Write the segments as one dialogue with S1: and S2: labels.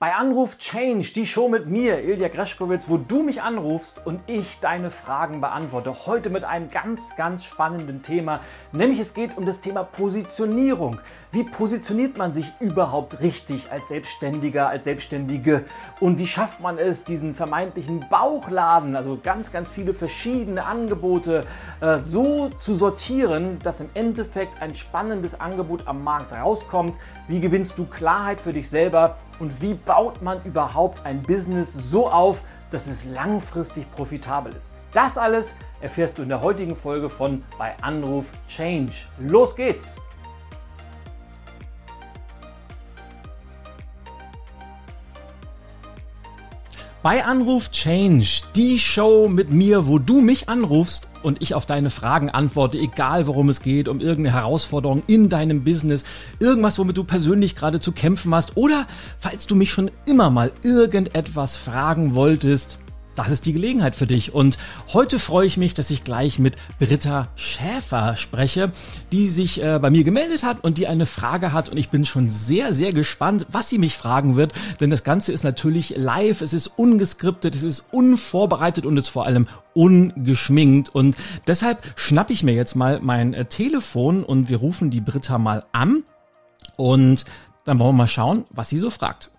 S1: Bei Anruf Change, die Show mit mir, Ilja Greschkowitz, wo du mich anrufst und ich deine Fragen beantworte. Heute mit einem ganz, ganz spannenden Thema, nämlich es geht um das Thema Positionierung. Wie positioniert man sich überhaupt richtig als Selbstständiger, als Selbstständige? Und wie schafft man es, diesen vermeintlichen Bauchladen, also ganz, ganz viele verschiedene Angebote, äh, so zu sortieren, dass im Endeffekt ein spannendes Angebot am Markt rauskommt? Wie gewinnst du Klarheit für dich selber? und wie baut man überhaupt ein Business so auf, dass es langfristig profitabel ist. Das alles erfährst du in der heutigen Folge von bei Anruf Change. Los geht's! Bei Anruf Change, die Show mit mir, wo du mich anrufst und ich auf deine Fragen antworte, egal worum es geht, um irgendeine Herausforderung in deinem Business, irgendwas, womit du persönlich gerade zu kämpfen hast oder falls du mich schon immer mal irgendetwas fragen wolltest, das ist die Gelegenheit für dich. Und heute freue ich mich, dass ich gleich mit Britta Schäfer spreche, die sich äh, bei mir gemeldet hat und die eine Frage hat. Und ich bin schon sehr, sehr gespannt, was sie mich fragen wird. Denn das Ganze ist natürlich live, es ist ungeskriptet, es ist unvorbereitet und es ist vor allem ungeschminkt. Und deshalb schnappe ich mir jetzt mal mein äh, Telefon und wir rufen die Britta mal an. Und dann wollen wir mal schauen, was sie so fragt.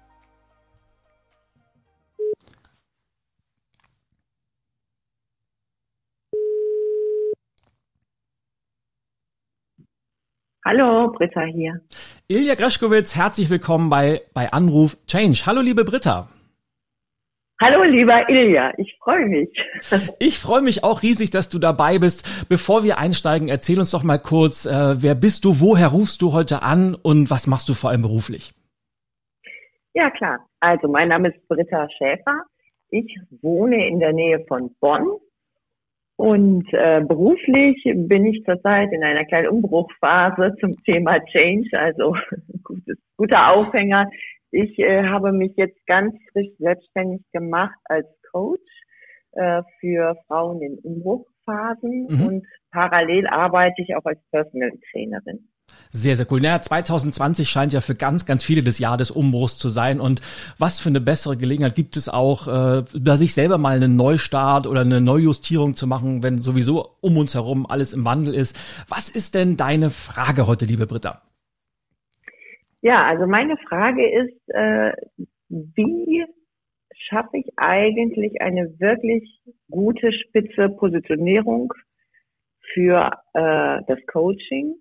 S2: Hallo, Britta hier.
S1: Ilja Greschkowitz, herzlich willkommen bei, bei Anruf Change. Hallo, liebe Britta.
S2: Hallo, lieber Ilja, ich freue mich.
S1: Ich freue mich auch riesig, dass du dabei bist. Bevor wir einsteigen, erzähl uns doch mal kurz, äh, wer bist du, woher rufst du heute an und was machst du vor allem beruflich?
S2: Ja, klar. Also, mein Name ist Britta Schäfer. Ich wohne in der Nähe von Bonn und äh, beruflich bin ich zurzeit in einer kleinen Umbruchphase zum Thema Change, also gutes, guter Aufhänger. Ich äh, habe mich jetzt ganz frisch selbstständig gemacht als Coach äh, für Frauen in Umbruchphasen mhm. und parallel arbeite ich auch als Personal Trainerin.
S1: Sehr, sehr cool. Naja, 2020 scheint ja für ganz, ganz viele das Jahr des Umbruchs zu sein. Und was für eine bessere Gelegenheit gibt es auch, äh, da sich selber mal einen Neustart oder eine Neujustierung zu machen, wenn sowieso um uns herum alles im Wandel ist. Was ist denn deine Frage heute, liebe Britta?
S2: Ja, also meine Frage ist, äh, wie schaffe ich eigentlich eine wirklich gute spitze Positionierung für äh, das Coaching?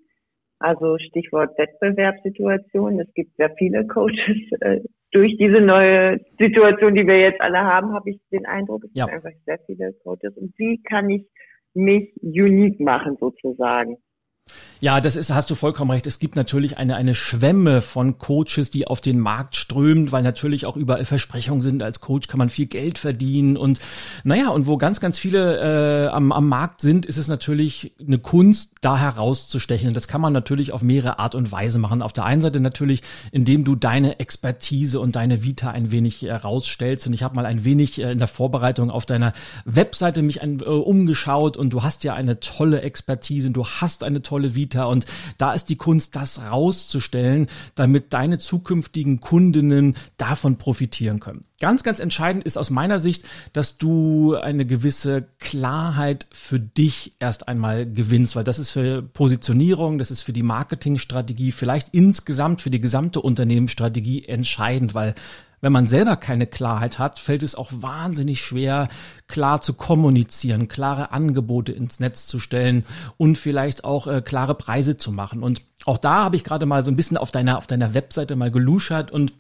S2: Also Stichwort Wettbewerbssituation. Es gibt sehr viele Coaches. Äh, durch diese neue Situation, die wir jetzt alle haben, habe ich den Eindruck, es ja. gibt einfach sehr viele Coaches. Und wie kann ich mich unique machen sozusagen?
S1: Ja, das ist, hast du vollkommen recht. Es gibt natürlich eine, eine Schwemme von Coaches, die auf den Markt strömt, weil natürlich auch überall Versprechungen sind. Als Coach kann man viel Geld verdienen und naja, und wo ganz, ganz viele äh, am, am Markt sind, ist es natürlich eine Kunst, da herauszustechen. Und das kann man natürlich auf mehrere Art und Weise machen. Auf der einen Seite natürlich, indem du deine Expertise und deine Vita ein wenig herausstellst. Und ich habe mal ein wenig äh, in der Vorbereitung auf deiner Webseite mich ein, äh, umgeschaut und du hast ja eine tolle Expertise und du hast eine tolle tolle Vita und da ist die Kunst, das rauszustellen, damit deine zukünftigen Kundinnen davon profitieren können. Ganz, ganz entscheidend ist aus meiner Sicht, dass du eine gewisse Klarheit für dich erst einmal gewinnst, weil das ist für Positionierung, das ist für die Marketingstrategie, vielleicht insgesamt für die gesamte Unternehmensstrategie entscheidend, weil wenn man selber keine Klarheit hat, fällt es auch wahnsinnig schwer, klar zu kommunizieren, klare Angebote ins Netz zu stellen und vielleicht auch äh, klare Preise zu machen. Und auch da habe ich gerade mal so ein bisschen auf deiner, auf deiner Webseite mal geluschert und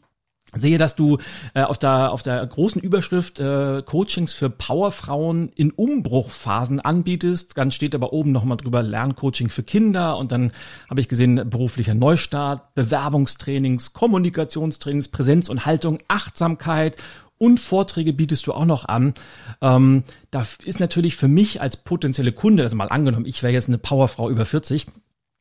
S1: sehe, dass du äh, auf der auf der großen Überschrift äh, Coachings für Powerfrauen in Umbruchphasen anbietest. Ganz steht aber oben nochmal drüber Lerncoaching für Kinder und dann habe ich gesehen beruflicher Neustart, Bewerbungstrainings, Kommunikationstrainings, Präsenz und Haltung, Achtsamkeit und Vorträge bietest du auch noch an. Ähm, da ist natürlich für mich als potenzielle Kunde, also mal angenommen, ich wäre jetzt eine Powerfrau über 40,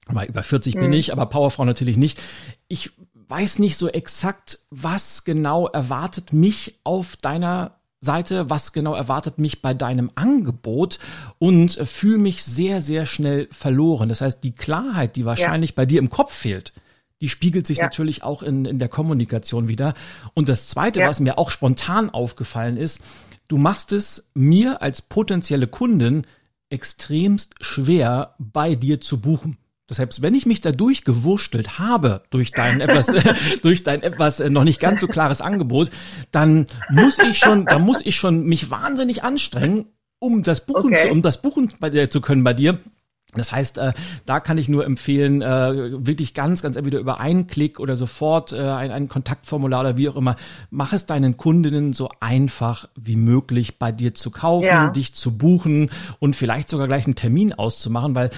S1: aber über 40 mhm. bin ich, aber Powerfrau natürlich nicht. Ich weiß nicht so exakt, was genau erwartet mich auf deiner Seite, was genau erwartet mich bei deinem Angebot und fühle mich sehr, sehr schnell verloren. Das heißt, die Klarheit, die wahrscheinlich ja. bei dir im Kopf fehlt, die spiegelt sich ja. natürlich auch in, in der Kommunikation wieder. Und das Zweite, ja. was mir auch spontan aufgefallen ist, du machst es mir als potenzielle Kundin extremst schwer, bei dir zu buchen. Deshalb, wenn ich mich da durchgewurstelt habe durch dein etwas, durch dein etwas äh, noch nicht ganz so klares Angebot, dann muss ich schon, da muss ich schon mich wahnsinnig anstrengen, um das buchen, okay. zu, um das buchen bei dir zu können bei dir. Das heißt, äh, da kann ich nur empfehlen, äh, wirklich ganz, ganz entweder über einen Klick oder sofort äh, ein, ein Kontaktformular oder wie auch immer, mach es deinen Kundinnen so einfach wie möglich bei dir zu kaufen, ja. dich zu buchen und vielleicht sogar gleich einen Termin auszumachen, weil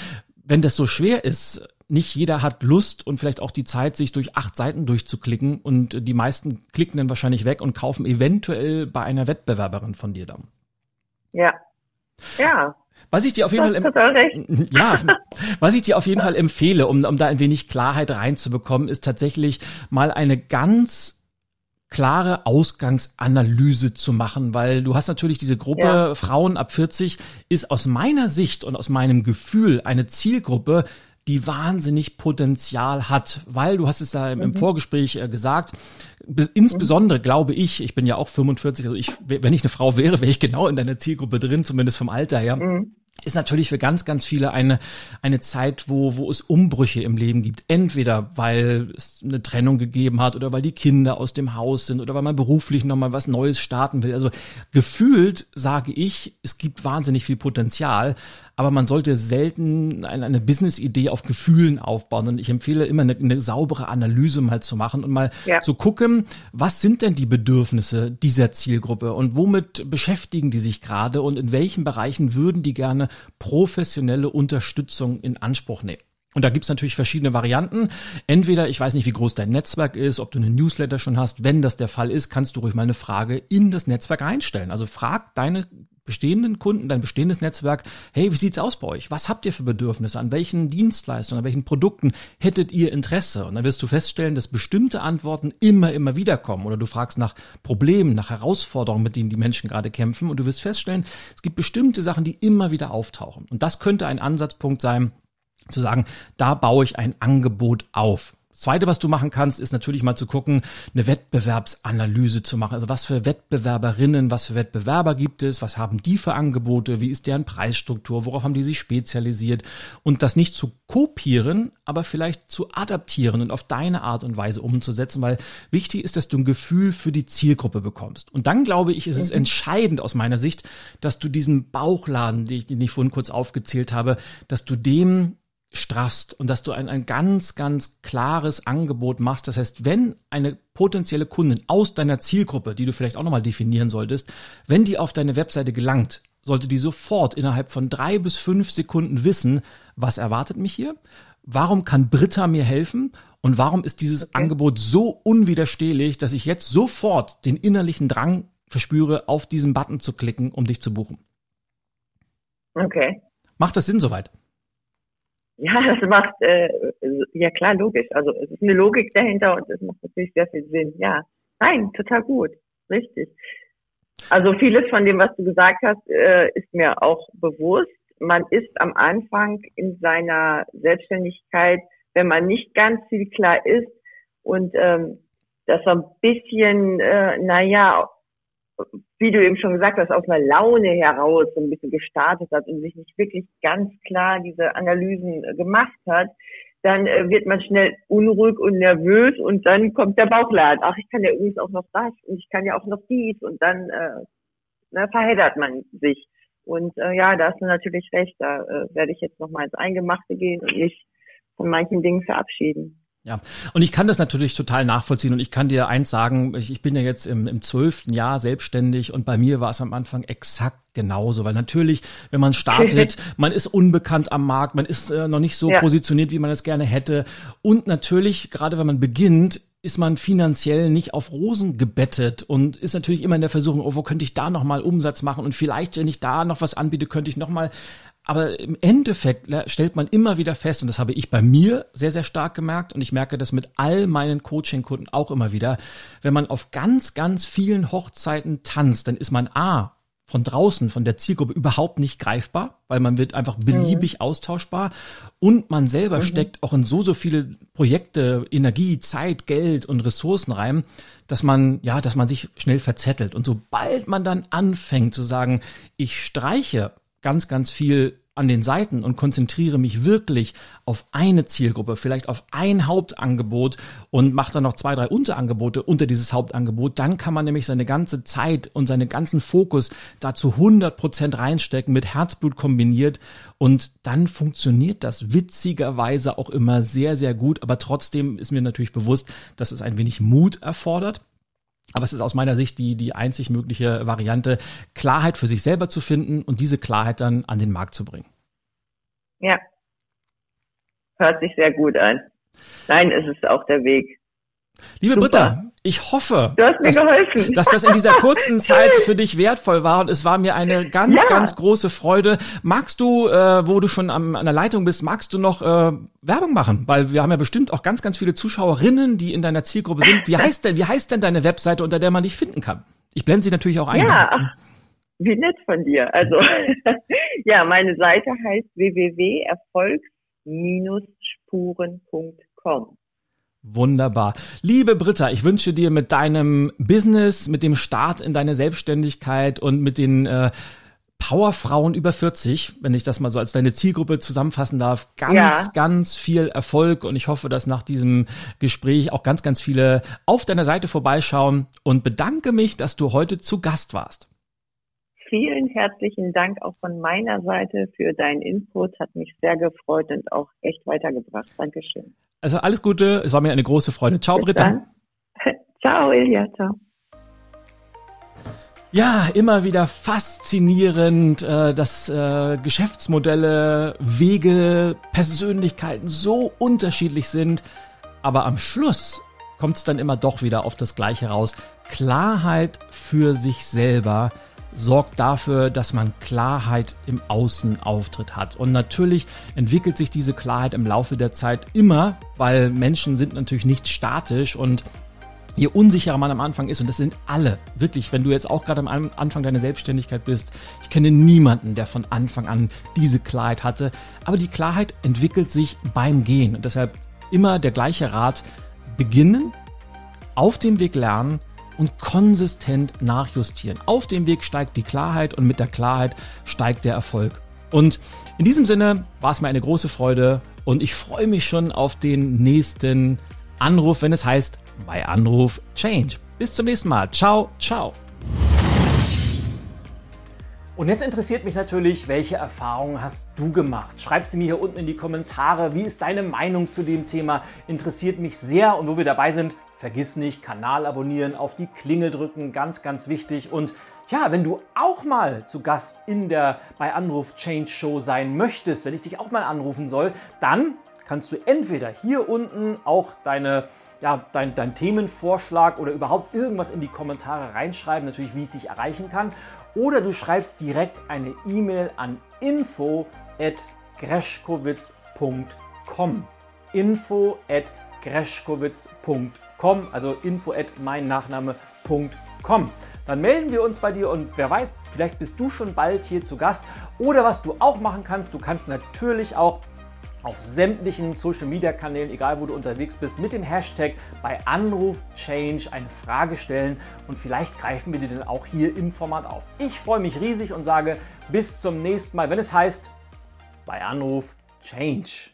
S1: wenn das so schwer ist, nicht jeder hat Lust und vielleicht auch die Zeit, sich durch acht Seiten durchzuklicken und die meisten klicken dann wahrscheinlich weg und kaufen eventuell bei einer Wettbewerberin von dir dann.
S2: Ja. Ja.
S1: Was ich dir auf jeden das Fall, ja, was ich dir auf jeden Fall empfehle, um, um da ein wenig Klarheit reinzubekommen, ist tatsächlich mal eine ganz klare Ausgangsanalyse zu machen, weil du hast natürlich diese Gruppe ja. Frauen ab 40 ist aus meiner Sicht und aus meinem Gefühl eine Zielgruppe, die wahnsinnig Potenzial hat, weil du hast es da im, mhm. Vorgespräch äh, gesagt, insbesondere glaube ich, ich bin ja auch 45, also ich, wenn ich eine Frau wäre, wäre ich genau in deiner Zielgruppe drin, zumindest vom Alter her. Mhm ist natürlich für ganz, ganz viele eine, eine Zeit, wo, wo es Umbrüche im Leben gibt. Entweder weil es eine Trennung gegeben hat oder weil die Kinder aus dem Haus sind oder weil man beruflich nochmal was Neues starten will. Also gefühlt sage ich, es gibt wahnsinnig viel Potenzial, aber man sollte selten eine, eine Business-Idee auf Gefühlen aufbauen. Und ich empfehle immer eine, eine saubere Analyse mal zu machen und mal ja. zu gucken, was sind denn die Bedürfnisse dieser Zielgruppe und womit beschäftigen die sich gerade und in welchen Bereichen würden die gerne professionelle Unterstützung in Anspruch nehmen. Und da gibt's natürlich verschiedene Varianten. Entweder, ich weiß nicht, wie groß dein Netzwerk ist, ob du eine Newsletter schon hast. Wenn das der Fall ist, kannst du ruhig mal eine Frage in das Netzwerk reinstellen. Also frag deine bestehenden Kunden, dein bestehendes Netzwerk, hey, wie sieht's aus bei euch? Was habt ihr für Bedürfnisse? An welchen Dienstleistungen, an welchen Produkten hättet ihr Interesse? Und dann wirst du feststellen, dass bestimmte Antworten immer, immer wieder kommen. Oder du fragst nach Problemen, nach Herausforderungen, mit denen die Menschen gerade kämpfen. Und du wirst feststellen, es gibt bestimmte Sachen, die immer wieder auftauchen. Und das könnte ein Ansatzpunkt sein, zu sagen, da baue ich ein Angebot auf. Zweite, was du machen kannst, ist natürlich mal zu gucken, eine Wettbewerbsanalyse zu machen. Also was für Wettbewerberinnen, was für Wettbewerber gibt es, was haben die für Angebote, wie ist deren Preisstruktur, worauf haben die sich spezialisiert und das nicht zu kopieren, aber vielleicht zu adaptieren und auf deine Art und Weise umzusetzen, weil wichtig ist, dass du ein Gefühl für die Zielgruppe bekommst. Und dann glaube ich, ist es mhm. entscheidend aus meiner Sicht, dass du diesen Bauchladen, den ich, den ich vorhin kurz aufgezählt habe, dass du dem straffst und dass du ein, ein ganz, ganz klares Angebot machst. Das heißt, wenn eine potenzielle Kundin aus deiner Zielgruppe, die du vielleicht auch nochmal definieren solltest, wenn die auf deine Webseite gelangt, sollte die sofort innerhalb von drei bis fünf Sekunden wissen, was erwartet mich hier, warum kann Britta mir helfen und warum ist dieses okay. Angebot so unwiderstehlich, dass ich jetzt sofort den innerlichen Drang verspüre, auf diesen Button zu klicken, um dich zu buchen.
S2: Okay.
S1: Macht das Sinn soweit?
S2: Ja, das macht, äh, ja klar, logisch. Also es ist eine Logik dahinter und es macht natürlich sehr viel Sinn. Ja, nein, total gut, richtig. Also vieles von dem, was du gesagt hast, äh, ist mir auch bewusst. Man ist am Anfang in seiner Selbstständigkeit, wenn man nicht ganz viel klar ist und ähm, das so ein bisschen, äh, naja, wie du eben schon gesagt hast, aus einer Laune heraus so ein bisschen gestartet hat und sich nicht wirklich ganz klar diese Analysen äh, gemacht hat, dann äh, wird man schnell unruhig und nervös und dann kommt der Bauchladen. Ach, ich kann ja übrigens auch noch das und ich kann ja auch noch dies und dann äh, na, verheddert man sich. Und äh, ja, da hast du natürlich recht, da äh, werde ich jetzt noch mal ins Eingemachte gehen und mich von manchen Dingen verabschieden.
S1: Ja, und ich kann das natürlich total nachvollziehen und ich kann dir eins sagen, ich, ich bin ja jetzt im, zwölften Jahr selbstständig und bei mir war es am Anfang exakt genauso, weil natürlich, wenn man startet, man ist unbekannt am Markt, man ist äh, noch nicht so ja. positioniert, wie man es gerne hätte und natürlich, gerade wenn man beginnt, ist man finanziell nicht auf Rosen gebettet und ist natürlich immer in der Versuchung, oh, wo könnte ich da nochmal Umsatz machen und vielleicht, wenn ich da noch was anbiete, könnte ich nochmal aber im Endeffekt stellt man immer wieder fest, und das habe ich bei mir sehr, sehr stark gemerkt, und ich merke das mit all meinen Coaching-Kunden auch immer wieder, wenn man auf ganz, ganz vielen Hochzeiten tanzt, dann ist man A, von draußen, von der Zielgruppe überhaupt nicht greifbar, weil man wird einfach beliebig mhm. austauschbar und man selber mhm. steckt auch in so, so viele Projekte, Energie, Zeit, Geld und Ressourcen rein, dass man, ja, dass man sich schnell verzettelt. Und sobald man dann anfängt zu sagen, ich streiche ganz, ganz viel an den Seiten und konzentriere mich wirklich auf eine Zielgruppe, vielleicht auf ein Hauptangebot und mache dann noch zwei, drei Unterangebote unter dieses Hauptangebot, dann kann man nämlich seine ganze Zeit und seinen ganzen Fokus dazu 100 Prozent reinstecken, mit Herzblut kombiniert. Und dann funktioniert das witzigerweise auch immer sehr, sehr gut, aber trotzdem ist mir natürlich bewusst, dass es ein wenig Mut erfordert. Aber es ist aus meiner Sicht die, die einzig mögliche Variante, Klarheit für sich selber zu finden und diese Klarheit dann an den Markt zu bringen.
S2: Ja. Hört sich sehr gut an. Nein, es ist auch der Weg.
S1: Liebe Super. Britta, ich hoffe,
S2: dass,
S1: dass, das in dieser kurzen Zeit für dich wertvoll war und es war mir eine ganz, ja. ganz große Freude. Magst du, äh, wo du schon am, an der Leitung bist, magst du noch äh, Werbung machen? Weil wir haben ja bestimmt auch ganz, ganz viele Zuschauerinnen, die in deiner Zielgruppe sind. Wie heißt denn, wie heißt denn deine Webseite, unter der man dich finden kann? Ich blende sie natürlich auch ein.
S2: Ja, ach, wie nett von dir. Also, ja, meine Seite heißt www.erfolgs-spuren.com.
S1: Wunderbar. Liebe Britta, ich wünsche dir mit deinem Business, mit dem Start in deine Selbstständigkeit und mit den äh, Powerfrauen über 40, wenn ich das mal so als deine Zielgruppe zusammenfassen darf, ganz, ja. ganz viel Erfolg und ich hoffe, dass nach diesem Gespräch auch ganz, ganz viele auf deiner Seite vorbeischauen und bedanke mich, dass du heute zu Gast warst.
S2: Vielen herzlichen Dank auch von meiner Seite für deinen Input. Hat mich sehr gefreut und auch echt weitergebracht. Dankeschön.
S1: Also alles Gute, es war mir eine große Freude. Ciao, Bis Britta. Dann.
S2: Ciao, Ilja, ciao.
S1: Ja, immer wieder faszinierend, äh, dass äh, Geschäftsmodelle, Wege, Persönlichkeiten so unterschiedlich sind. Aber am Schluss kommt es dann immer doch wieder auf das Gleiche raus. Klarheit für sich selber sorgt dafür, dass man Klarheit im Außenauftritt hat. Und natürlich entwickelt sich diese Klarheit im Laufe der Zeit immer, weil Menschen sind natürlich nicht statisch und je unsicherer man am Anfang ist, und das sind alle, wirklich, wenn du jetzt auch gerade am Anfang deiner Selbstständigkeit bist, ich kenne niemanden, der von Anfang an diese Klarheit hatte, aber die Klarheit entwickelt sich beim Gehen und deshalb immer der gleiche Rat, beginnen, auf dem Weg lernen und konsistent nachjustieren. Auf dem Weg steigt die Klarheit und mit der Klarheit steigt der Erfolg. Und in diesem Sinne war es mir eine große Freude und ich freue mich schon auf den nächsten Anruf, wenn es heißt bei Anruf Change. Bis zum nächsten Mal. Ciao, ciao. Und jetzt interessiert mich natürlich, welche Erfahrungen hast du gemacht? Schreib sie mir hier unten in die Kommentare. Wie ist deine Meinung zu dem Thema? Interessiert mich sehr. Und wo wir dabei sind, vergiss nicht, Kanal abonnieren, auf die Klingel drücken, ganz, ganz wichtig. Und ja, wenn du auch mal zu Gast in der bei Anruf Change Show sein möchtest, wenn ich dich auch mal anrufen soll, dann kannst du entweder hier unten auch deine ja, dein, dein Themenvorschlag oder überhaupt irgendwas in die Kommentare reinschreiben, natürlich wie ich dich erreichen kann oder du schreibst direkt eine E-Mail an info at greschkowitz.com. Info at greschkowitz.com, also info at meinnachname.com. Dann melden wir uns bei dir und wer weiß, vielleicht bist du schon bald hier zu Gast. Oder was du auch machen kannst, du kannst natürlich auch auf sämtlichen Social Media Kanälen, egal wo du unterwegs bist, mit dem Hashtag bei Anruf Change eine Frage stellen und vielleicht greifen wir dir dann auch hier im Format auf. Ich freue mich riesig und sage bis zum nächsten Mal, wenn es heißt bei Anruf Change.